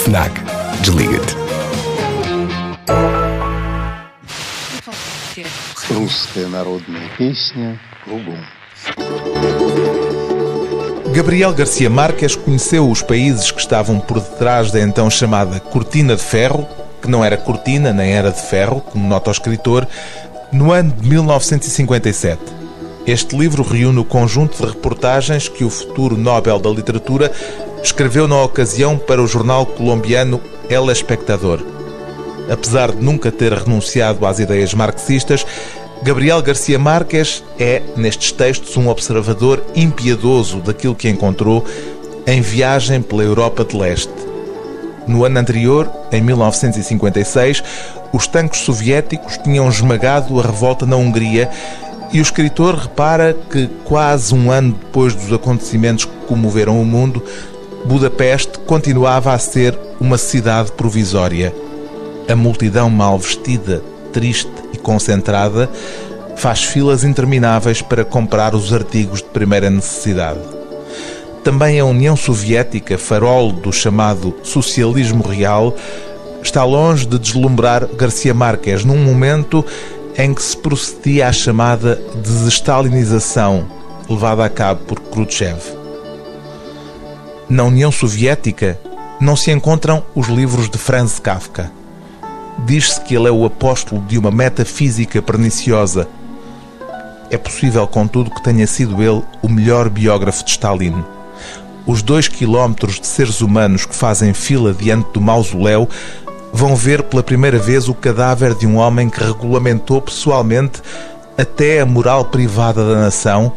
FNAC. Desliga-te. Русская народная песня «Кругом». Gabriel Garcia Marques conheceu os países que estavam por detrás da então chamada Cortina de Ferro, que não era cortina nem era de ferro, como nota o escritor, no ano de 1957. Este livro reúne o conjunto de reportagens que o futuro Nobel da Literatura escreveu na ocasião para o jornal colombiano El Espectador. Apesar de nunca ter renunciado às ideias marxistas, Gabriel Garcia Marques é, nestes textos, um observador impiedoso daquilo que encontrou em viagem pela Europa de Leste. No ano anterior, em 1956, os tanques soviéticos tinham esmagado a revolta na Hungria e o escritor repara que, quase um ano depois dos acontecimentos que comoveram o mundo, Budapeste continuava a ser uma cidade provisória. A multidão mal vestida, triste e concentrada faz filas intermináveis para comprar os artigos de primeira necessidade. Também a União Soviética, farol do chamado socialismo real, está longe de deslumbrar Garcia Marques num momento em que se procedia à chamada desestalinização levada a cabo por Khrushchev. Na União Soviética não se encontram os livros de Franz Kafka. Diz-se que ele é o apóstolo de uma metafísica perniciosa. É possível, contudo, que tenha sido ele o melhor biógrafo de Stalin. Os dois quilómetros de seres humanos que fazem fila diante do mausoléu vão ver pela primeira vez o cadáver de um homem que regulamentou pessoalmente até a moral privada da nação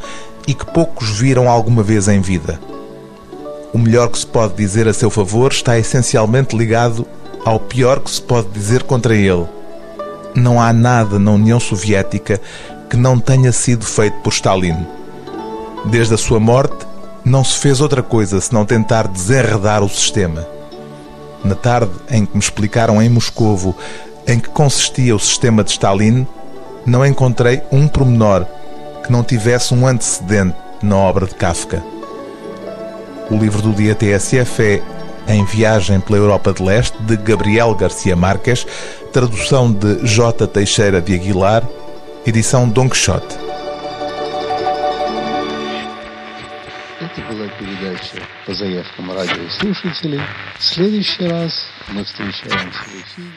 e que poucos viram alguma vez em vida. O melhor que se pode dizer a seu favor está essencialmente ligado ao pior que se pode dizer contra ele. Não há nada na União Soviética que não tenha sido feito por Stalin. Desde a sua morte, não se fez outra coisa senão tentar desenredar o sistema. Na tarde em que me explicaram em Moscovo em que consistia o sistema de Stalin, não encontrei um pormenor que não tivesse um antecedente na obra de Kafka. O livro do dia TSF é Em Viagem pela Europa de Leste, de Gabriel Garcia Marques, tradução de J. Teixeira de Aguilar, edição Don Quixote. Это была передача по заявкам радиослушателей. В следующий раз мы встречаемся в эфире.